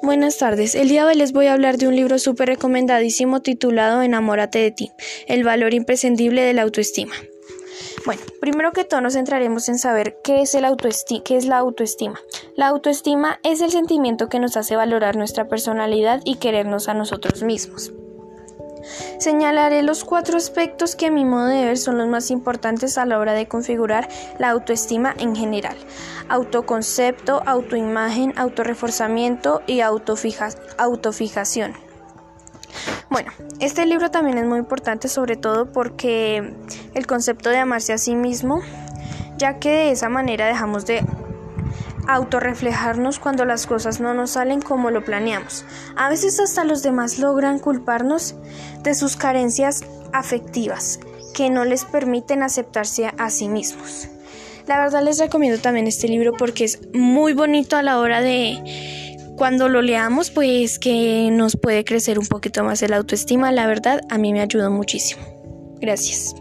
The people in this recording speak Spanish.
Buenas tardes. El día de hoy les voy a hablar de un libro súper recomendadísimo titulado Enamórate de ti, el valor imprescindible de la autoestima. Bueno, primero que todo nos centraremos en saber qué es, el qué es la autoestima. La autoestima es el sentimiento que nos hace valorar nuestra personalidad y querernos a nosotros mismos. Señalaré los cuatro aspectos que a mi modo de ver son los más importantes a la hora de configurar la autoestima en general. Autoconcepto, autoimagen, autorreforzamiento y autofijación. Bueno, este libro también es muy importante sobre todo porque el concepto de amarse a sí mismo, ya que de esa manera dejamos de autorreflejarnos cuando las cosas no nos salen como lo planeamos. A veces hasta los demás logran culparnos de sus carencias afectivas que no les permiten aceptarse a sí mismos. La verdad les recomiendo también este libro porque es muy bonito a la hora de cuando lo leamos pues que nos puede crecer un poquito más el autoestima. La verdad a mí me ayudó muchísimo. Gracias.